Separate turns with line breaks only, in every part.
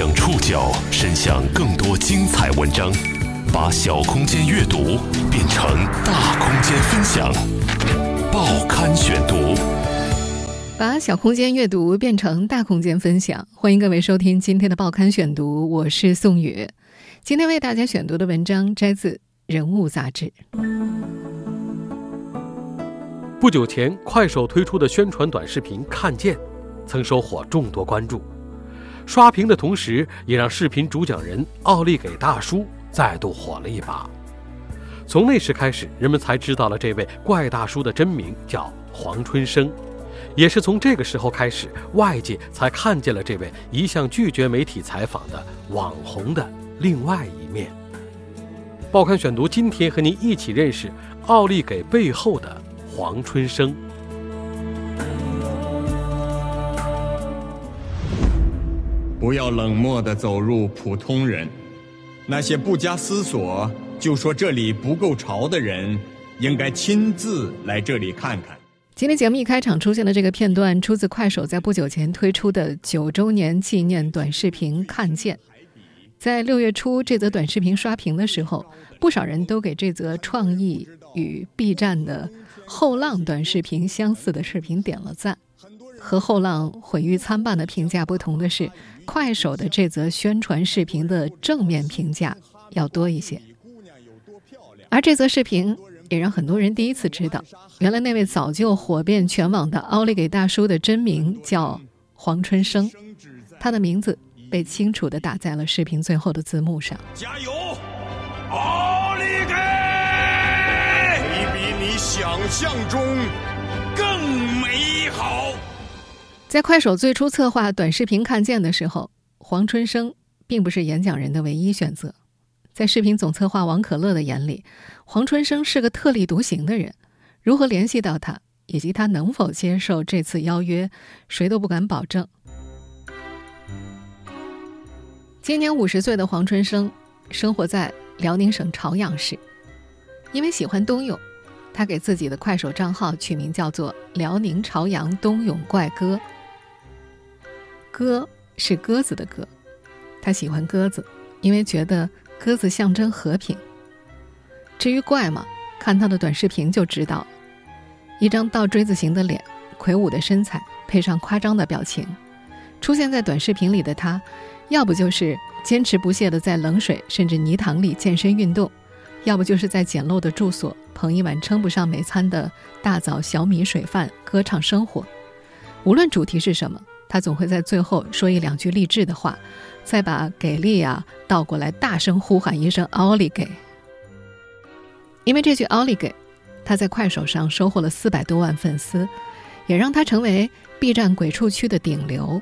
将触角伸向更多精彩文章，把小空间阅读变成大空间分享。报刊选读，
把小空间阅读变成大空间分享。欢迎各位收听今天的报刊选读，我是宋宇。今天为大家选读的文章摘自《人物》杂志。
不久前，快手推出的宣传短视频《看见》，曾收获众多关注。刷屏的同时，也让视频主讲人奥利给大叔再度火了一把。从那时开始，人们才知道了这位怪大叔的真名叫黄春生。也是从这个时候开始，外界才看见了这位一向拒绝媒体采访的网红的另外一面。报刊选读今天和您一起认识奥利给背后的黄春生。
不要冷漠地走入普通人，那些不加思索就说这里不够潮的人，应该亲自来这里看看。
今天节目一开场出现的这个片段，出自快手在不久前推出的九周年纪念短视频《看见》。在六月初，这则短视频刷屏的时候，不少人都给这则创意与 B 站的后浪短视频相似的视频点了赞。和后浪毁誉参半的评价不同的是，快手的这则宣传视频的正面评价要多一些。而这则视频也让很多人第一次知道，原来那位早就火遍全网的奥利给大叔的真名叫黄春生，他的名字被清楚地打在了视频最后的字幕上。
加油，奥利给！你比你想象中
在快手最初策划短视频《看见》的时候，黄春生并不是演讲人的唯一选择。在视频总策划王可乐的眼里，黄春生是个特立独行的人。如何联系到他，以及他能否接受这次邀约，谁都不敢保证。今年五十岁的黄春生生活在辽宁省朝阳市，因为喜欢冬泳，他给自己的快手账号取名叫做“辽宁朝阳冬泳怪哥”。鸽是鸽子的鸽，他喜欢鸽子，因为觉得鸽子象征和平。至于怪嘛，看他的短视频就知道，一张倒锥子形的脸，魁梧的身材，配上夸张的表情，出现在短视频里的他，要不就是坚持不懈的在冷水甚至泥塘里健身运动，要不就是在简陋的住所捧一碗称不上美餐的大枣小米水饭，歌唱生活。无论主题是什么。他总会在最后说一两句励志的话，再把“给力啊”倒过来，大声呼喊一声“奥利给”。因为这句“奥利给”，他在快手上收获了四百多万粉丝，也让他成为 B 站鬼畜区的顶流。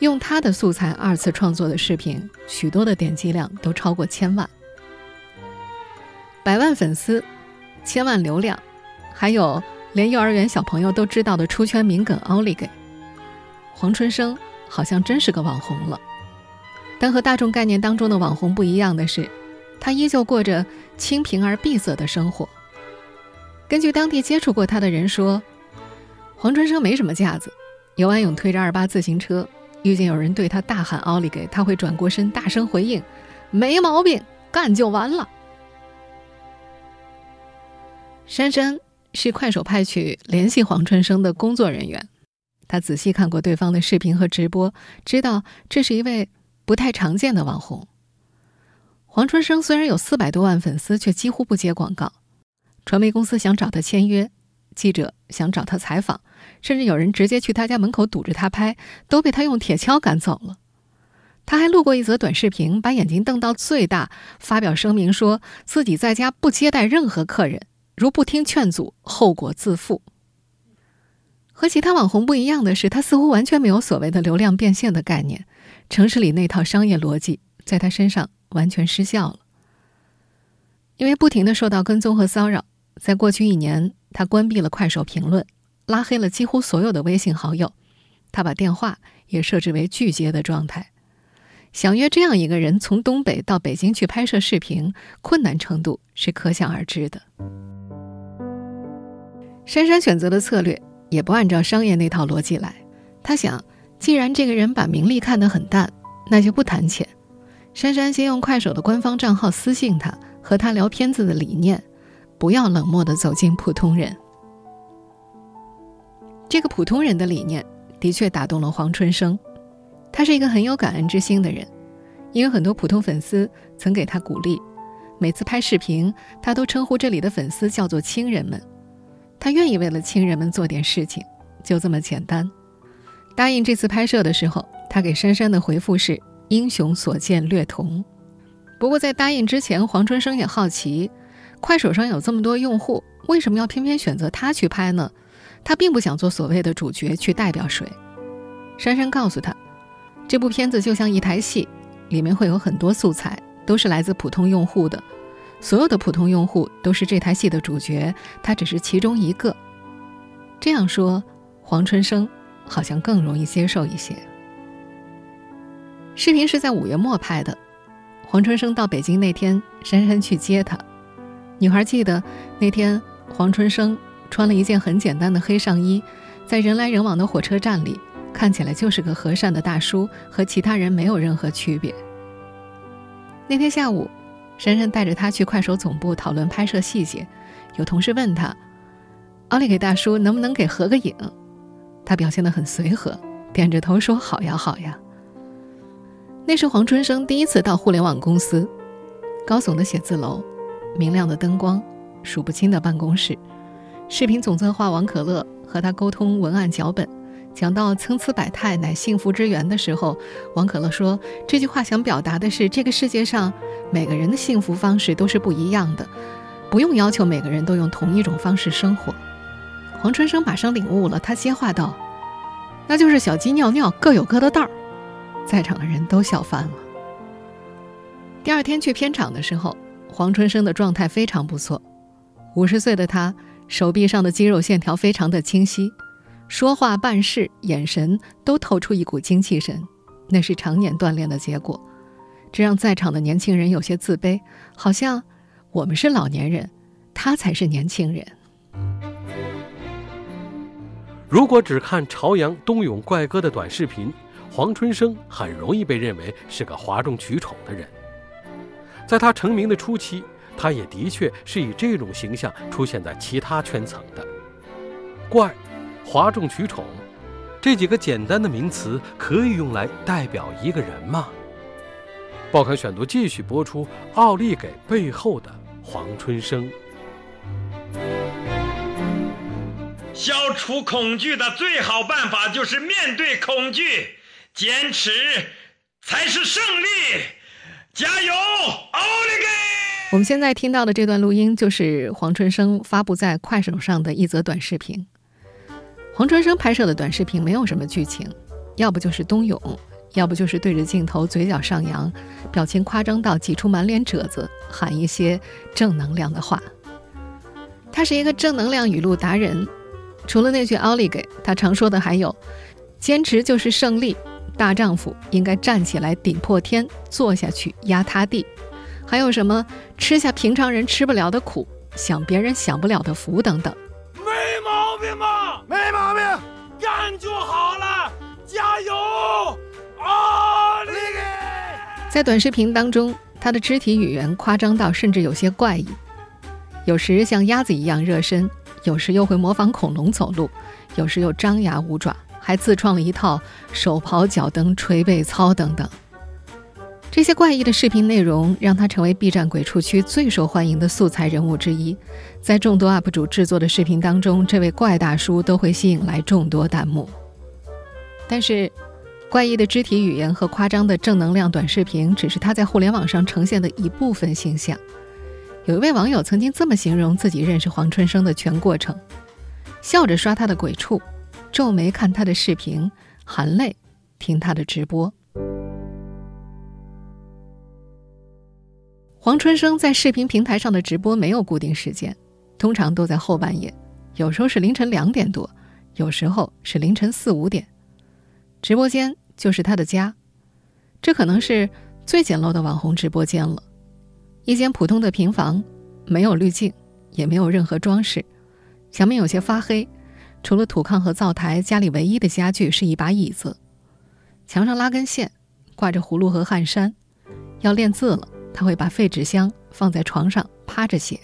用他的素材二次创作的视频，许多的点击量都超过千万。百万粉丝，千万流量，还有连幼儿园小朋友都知道的出圈名梗“奥利给”。黄春生好像真是个网红了，但和大众概念当中的网红不一样的是，他依旧过着清贫而闭塞的生活。根据当地接触过他的人说，黄春生没什么架子，游完泳推着二八自行车，遇见有人对他大喊“奥利给”，他会转过身大声回应：“没毛病，干就完了。”珊珊是快手派去联系黄春生的工作人员。他仔细看过对方的视频和直播，知道这是一位不太常见的网红。黄春生虽然有四百多万粉丝，却几乎不接广告。传媒公司想找他签约，记者想找他采访，甚至有人直接去他家门口堵着他拍，都被他用铁锹赶走了。他还录过一则短视频，把眼睛瞪到最大，发表声明说自己在家不接待任何客人，如不听劝阻，后果自负。和其他网红不一样的是，他似乎完全没有所谓的流量变现的概念，城市里那套商业逻辑在他身上完全失效了。因为不停的受到跟踪和骚扰，在过去一年，他关闭了快手评论，拉黑了几乎所有的微信好友，他把电话也设置为拒接的状态。想约这样一个人从东北到北京去拍摄视频，困难程度是可想而知的。珊珊选择的策略。也不按照商业那套逻辑来，他想，既然这个人把名利看得很淡，那就不谈钱。珊珊先用快手的官方账号私信他，和他聊片子的理念，不要冷漠的走进普通人。这个普通人的理念的确打动了黄春生，他是一个很有感恩之心的人，因为很多普通粉丝曾给他鼓励，每次拍视频，他都称呼这里的粉丝叫做亲人们，他愿意为了亲人们做点事情，就这么简单。答应这次拍摄的时候，他给珊珊的回复是。英雄所见略同，不过在答应之前，黄春生也好奇，快手上有这么多用户，为什么要偏偏选择他去拍呢？他并不想做所谓的主角去代表谁。珊珊告诉他，这部片子就像一台戏，里面会有很多素材，都是来自普通用户的，所有的普通用户都是这台戏的主角，他只是其中一个。这样说，黄春生好像更容易接受一些。视频是在五月末拍的，黄春生到北京那天，珊珊去接他。女孩记得那天，黄春生穿了一件很简单的黑上衣，在人来人往的火车站里，看起来就是个和善的大叔，和其他人没有任何区别。那天下午，珊珊带着他去快手总部讨论拍摄细节，有同事问他：“奥利给大叔能不能给合个影？”他表现得很随和，点着头说：“好呀，好呀。”那是黄春生第一次到互联网公司，高耸的写字楼，明亮的灯光，数不清的办公室。视频总策划王可乐和他沟通文案脚本，讲到“参差百态乃幸福之源”的时候，王可乐说：“这句话想表达的是，这个世界上每个人的幸福方式都是不一样的，不用要求每个人都用同一种方式生活。”黄春生马上领悟了，他接话道：“那就是小鸡尿尿各有各的道儿。”在场的人都笑翻了。第二天去片场的时候，黄春生的状态非常不错。五十岁的他，手臂上的肌肉线条非常的清晰，说话办事眼神都透出一股精气神，那是常年锻炼的结果。这让在场的年轻人有些自卑，好像我们是老年人，他才是年轻人。
如果只看朝阳冬泳怪哥的短视频。黄春生很容易被认为是个哗众取宠的人，在他成名的初期，他也的确是以这种形象出现在其他圈层的。怪、哗众取宠，这几个简单的名词可以用来代表一个人吗？报刊选读继续播出奥利给背后的黄春生。
消除恐惧的最好办法就是面对恐惧。坚持才是胜利，加油，奥利给！
我们现在听到的这段录音，就是黄春生发布在快手上的一则短视频。黄春生拍摄的短视频没有什么剧情，要不就是冬泳，要不就是对着镜头嘴角上扬，表情夸张到挤出满脸褶子，喊一些正能量的话。他是一个正能量语录达人，除了那句“奥利给”，他常说的还有“坚持就是胜利”。大丈夫应该站起来顶破天，坐下去压塌地。还有什么吃下平常人吃不了的苦，享别人享不了的福等等。
没毛病吧？
没毛病，
干就好了，加油！
在短视频当中，他的肢体语言夸张到甚至有些怪异，有时像鸭子一样热身，有时又会模仿恐龙走路，有时又张牙舞爪。还自创了一套手刨脚蹬捶背操等等，这些怪异的视频内容让他成为 B 站鬼畜区最受欢迎的素材人物之一。在众多 UP 主制作的视频当中，这位怪大叔都会吸引来众多弹幕。但是，怪异的肢体语言和夸张的正能量短视频只是他在互联网上呈现的一部分形象。有一位网友曾经这么形容自己认识黄春生的全过程：笑着刷他的鬼畜。皱眉看他的视频，含泪听他的直播。黄春生在视频平台上的直播没有固定时间，通常都在后半夜，有时候是凌晨两点多，有时候是凌晨四五点。直播间就是他的家，这可能是最简陋的网红直播间了。一间普通的平房，没有滤镜，也没有任何装饰，墙面有些发黑。除了土炕和灶台，家里唯一的家具是一把椅子。墙上拉根线，挂着葫芦和汗衫。要练字了，他会把废纸箱放在床上趴着写。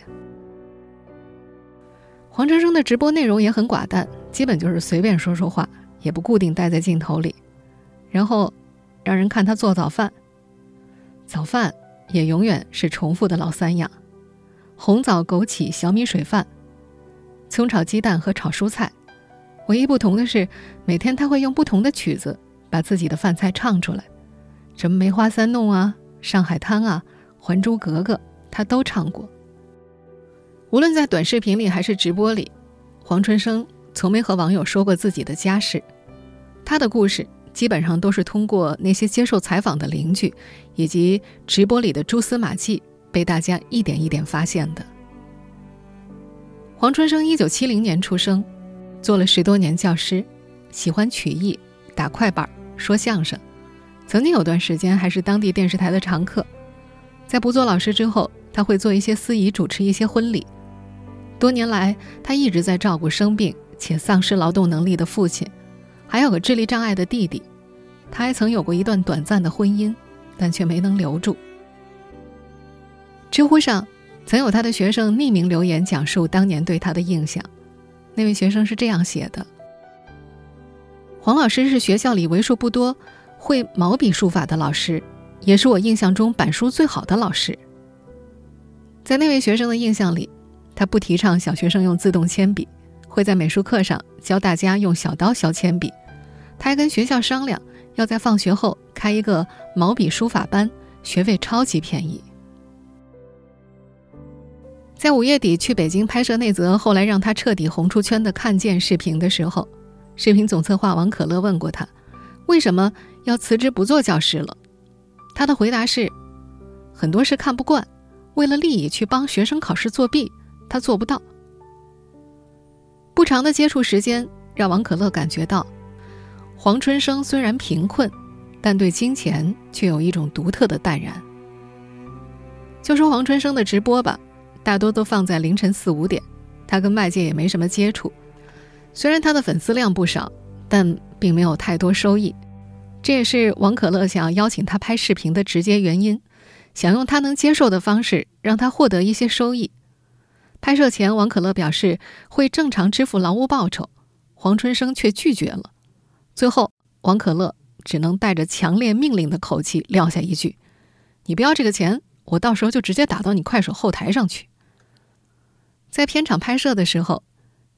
黄春生的直播内容也很寡淡，基本就是随便说说话，也不固定待在镜头里，然后让人看他做早饭。早饭也永远是重复的老三样：红枣枸杞小米水饭、葱炒鸡蛋和炒蔬菜。唯一不同的是，每天他会用不同的曲子把自己的饭菜唱出来，什么梅花三弄啊、上海滩啊、还珠格格，他都唱过。无论在短视频里还是直播里，黄春生从没和网友说过自己的家事。他的故事基本上都是通过那些接受采访的邻居，以及直播里的蛛丝马迹被大家一点一点发现的。黄春生一九七零年出生，做了十多年教师，喜欢曲艺，打快板，说相声，曾经有段时间还是当地电视台的常客。在不做老师之后，他会做一些司仪，主持一些婚礼。多年来，他一直在照顾生病且丧失劳动能力的父亲，还有个智力障碍的弟弟。他还曾有过一段短暂的婚姻，但却没能留住。知乎上曾有他的学生匿名留言讲述当年对他的印象。那位学生是这样写的：“黄老师是学校里为数不多会毛笔书法的老师，也是我印象中板书最好的老师。”在那位学生的印象里。他不提倡小学生用自动铅笔，会在美术课上教大家用小刀削铅笔。他还跟学校商量，要在放学后开一个毛笔书法班，学费超级便宜。在五月底去北京拍摄那则后来让他彻底红出圈的《看见》视频的时候，视频总策划王可乐问过他，为什么要辞职不做教师了？他的回答是：很多事看不惯，为了利益去帮学生考试作弊。他做不到。不长的接触时间让王可乐感觉到，黄春生虽然贫困，但对金钱却有一种独特的淡然。就说黄春生的直播吧，大多都放在凌晨四五点，他跟外界也没什么接触。虽然他的粉丝量不少，但并没有太多收益。这也是王可乐想要邀请他拍视频的直接原因，想用他能接受的方式让他获得一些收益。拍摄前，王可乐表示会正常支付劳务报酬，黄春生却拒绝了。最后，王可乐只能带着强烈命令的口气撂下一句：“你不要这个钱，我到时候就直接打到你快手后台上去。”在片场拍摄的时候，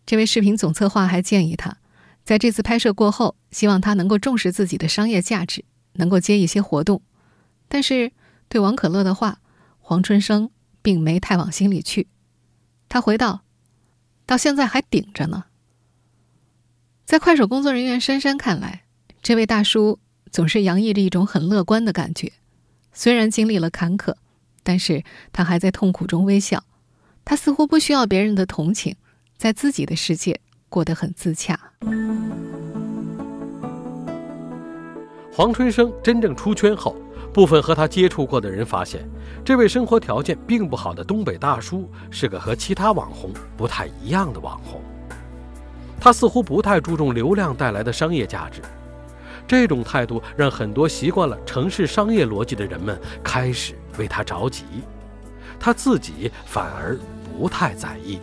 这位视频总策划还建议他，在这次拍摄过后，希望他能够重视自己的商业价值，能够接一些活动。但是，对王可乐的话，黄春生并没太往心里去。他回道：“到现在还顶着呢。”在快手工作人员珊珊看来，这位大叔总是洋溢着一种很乐观的感觉。虽然经历了坎坷，但是他还在痛苦中微笑。他似乎不需要别人的同情，在自己的世界过得很自洽。
黄春生真正出圈后。部分和他接触过的人发现，这位生活条件并不好的东北大叔是个和其他网红不太一样的网红。他似乎不太注重流量带来的商业价值，这种态度让很多习惯了城市商业逻辑的人们开始为他着急，他自己反而不太在意。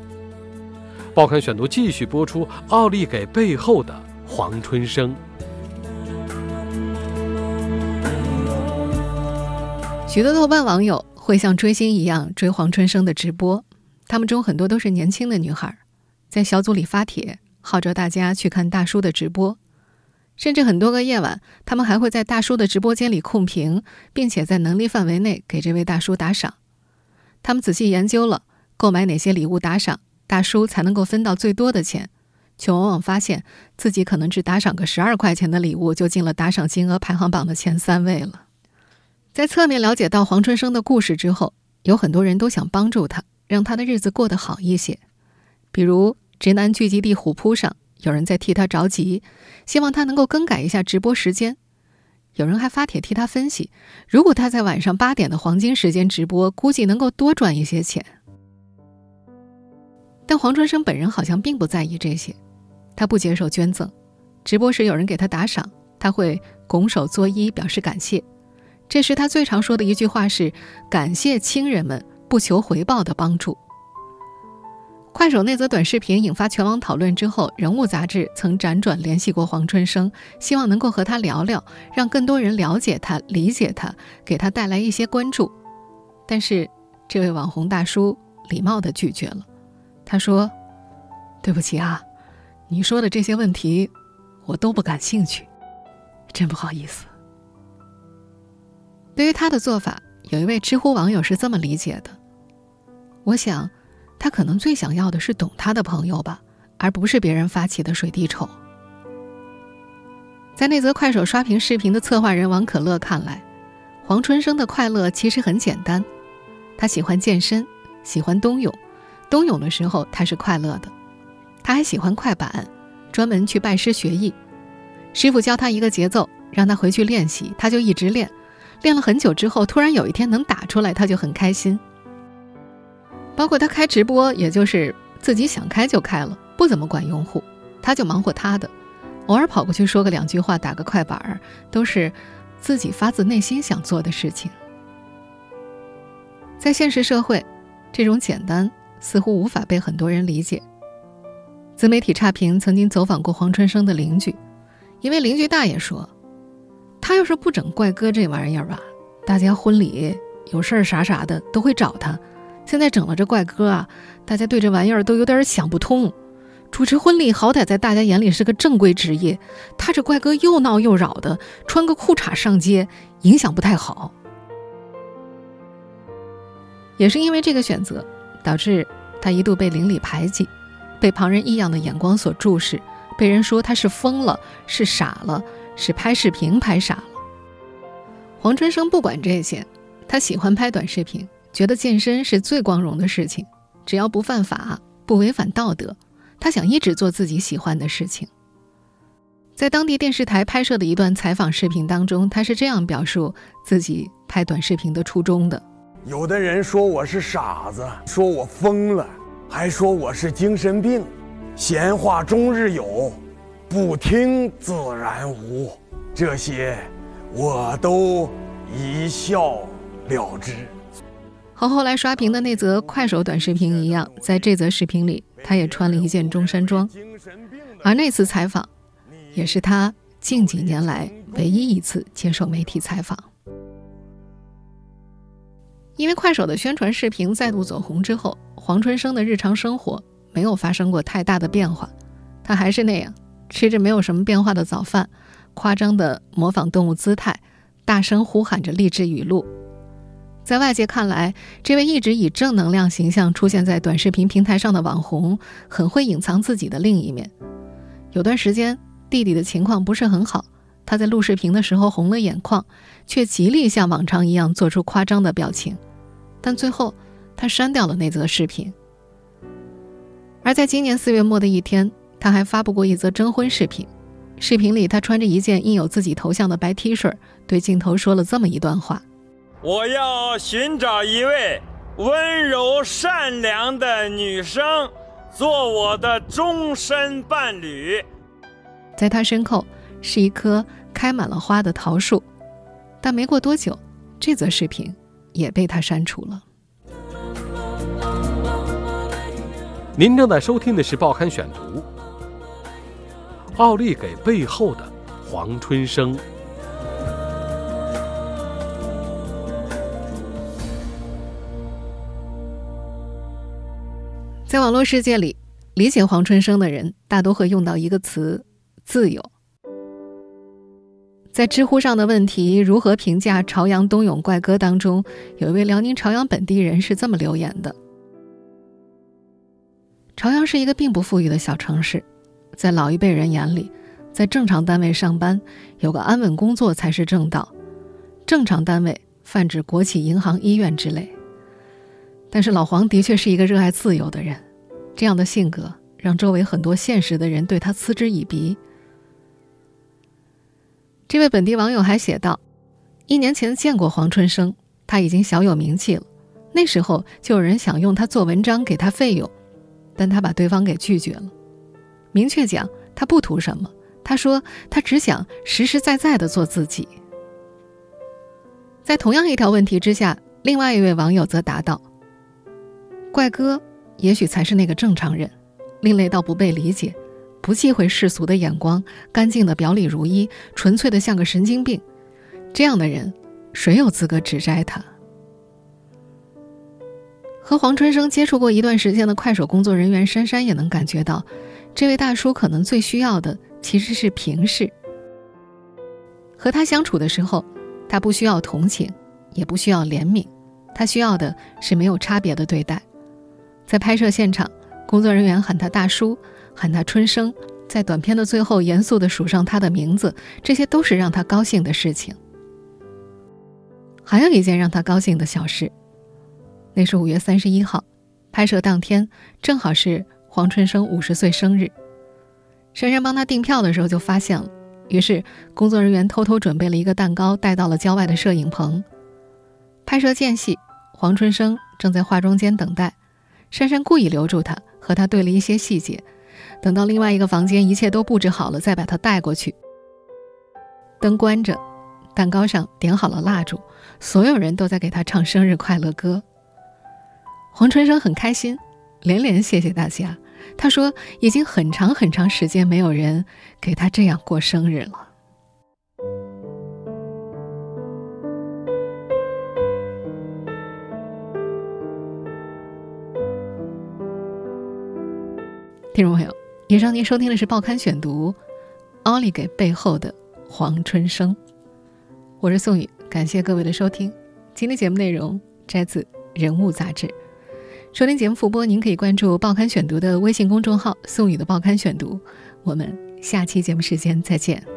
报刊选读继续播出奥利给背后的黄春生。
许多豆瓣网友会像追星一样追黄春生的直播，他们中很多都是年轻的女孩，在小组里发帖号召大家去看大叔的直播，甚至很多个夜晚，他们还会在大叔的直播间里控屏，并且在能力范围内给这位大叔打赏。他们仔细研究了购买哪些礼物打赏大叔才能够分到最多的钱，却往往发现自己可能只打赏个十二块钱的礼物，就进了打赏金额排行榜的前三位了。在侧面了解到黄春生的故事之后，有很多人都想帮助他，让他的日子过得好一些。比如，直男聚集地虎扑上有人在替他着急，希望他能够更改一下直播时间。有人还发帖替他分析，如果他在晚上八点的黄金时间直播，估计能够多赚一些钱。但黄春生本人好像并不在意这些，他不接受捐赠。直播时有人给他打赏，他会拱手作揖表示感谢。这时他最常说的一句话是：“感谢亲人们不求回报的帮助。”快手那则短视频引发全网讨论之后，《人物》杂志曾辗转联系过黄春生，希望能够和他聊聊，让更多人了解他、理解他，给他带来一些关注。但是，这位网红大叔礼貌地拒绝了。他说：“对不起啊，你说的这些问题，我都不感兴趣，真不好意思。”对于他的做法，有一位知乎网友是这么理解的：“我想，他可能最想要的是懂他的朋友吧，而不是别人发起的水滴筹。”在那则快手刷屏视频的策划人王可乐看来，黄春生的快乐其实很简单，他喜欢健身，喜欢冬泳。冬泳的时候，他是快乐的。他还喜欢快板，专门去拜师学艺。师傅教他一个节奏，让他回去练习，他就一直练。练了很久之后，突然有一天能打出来，他就很开心。包括他开直播，也就是自己想开就开了，不怎么管用户，他就忙活他的，偶尔跑过去说个两句话，打个快板儿，都是自己发自内心想做的事情。在现实社会，这种简单。似乎无法被很多人理解。自媒体差评曾经走访过黄春生的邻居，一位邻居大爷说：“他要是不整怪哥这玩意儿吧，大家婚礼有事儿啥啥的都会找他。现在整了这怪哥啊，大家对这玩意儿都有点想不通。主持婚礼好歹在大家眼里是个正规职业，他这怪哥又闹又扰的，穿个裤衩上街，影响不太好。也是因为这个选择。”导致他一度被邻里排挤，被旁人异样的眼光所注视，被人说他是疯了，是傻了，是拍视频拍傻了。黄春生不管这些，他喜欢拍短视频，觉得健身是最光荣的事情，只要不犯法、不违反道德，他想一直做自己喜欢的事情。在当地电视台拍摄的一段采访视频当中，他是这样表述自己拍短视频的初衷的。
有的人说我是傻子，说我疯了，还说我是精神病，闲话终日有，不听自然无，这些我都一笑了之。
和后来刷屏的那则快手短视频一样，在这则视频里，他也穿了一件中山装，而那次采访，也是他近几年来唯一一次接受媒体采访。因为快手的宣传视频再度走红之后，黄春生的日常生活没有发生过太大的变化，他还是那样吃着没有什么变化的早饭，夸张的模仿动物姿态，大声呼喊着励志语录。在外界看来，这位一直以正能量形象出现在短视频平台上的网红，很会隐藏自己的另一面。有段时间，弟弟的情况不是很好，他在录视频的时候红了眼眶，却极力像往常一样做出夸张的表情。但最后，他删掉了那则视频。而在今年四月末的一天，他还发布过一则征婚视频。视频里，他穿着一件印有自己头像的白 T 恤，对镜头说了这么一段话：“
我要寻找一位温柔善良的女生，做我的终身伴侣。”
在他身后是一棵开满了花的桃树，但没过多久，这则视频。也被他删除了。
您正在收听的是《报刊选读》。奥利给背后的黄春生。
在网络世界里，理解黄春生的人大多会用到一个词：自由。在知乎上的问题“如何评价朝阳冬泳怪哥”当中，有一位辽宁朝阳本地人是这么留言的：“朝阳是一个并不富裕的小城市，在老一辈人眼里，在正常单位上班，有个安稳工作才是正道。正常单位泛指国企、银行、医院之类。但是老黄的确是一个热爱自由的人，这样的性格让周围很多现实的人对他嗤之以鼻。”这位本地网友还写道：“一年前见过黄春生，他已经小有名气了。那时候就有人想用他做文章给他费用，但他把对方给拒绝了。明确讲，他不图什么。他说他只想实实在在的做自己。在同样一条问题之下，另外一位网友则答道：“怪哥也许才是那个正常人，另类到不被理解，不忌讳世俗的眼光，干净的表里如一，纯粹的像个神经病。这样的人，谁有资格指摘他？”和黄春生接触过一段时间的快手工作人员珊珊也能感觉到，这位大叔可能最需要的其实是平视。和他相处的时候，他不需要同情，也不需要怜悯，他需要的是没有差别的对待。在拍摄现场，工作人员喊他大叔，喊他春生，在短片的最后严肃地数上他的名字，这些都是让他高兴的事情。还有一件让他高兴的小事。那是五月三十一号，拍摄当天正好是黄春生五十岁生日。珊珊帮他订票的时候就发现了，于是工作人员偷偷准备了一个蛋糕带到了郊外的摄影棚。拍摄间隙，黄春生正在化妆间等待，珊珊故意留住他，和他对了一些细节，等到另外一个房间一切都布置好了，再把他带过去。灯关着，蛋糕上点好了蜡烛，所有人都在给他唱生日快乐歌。黄春生很开心，连连谢谢大家。他说：“已经很长很长时间没有人给他这样过生日了。”听众朋友，以上您收听的是《报刊选读》，奥利给背后的黄春生。我是宋宇，感谢各位的收听。今天节目内容摘自《人物》杂志。收听节目复播，您可以关注《报刊选读》的微信公众号“宋宇的报刊选读”。我们下期节目时间再见。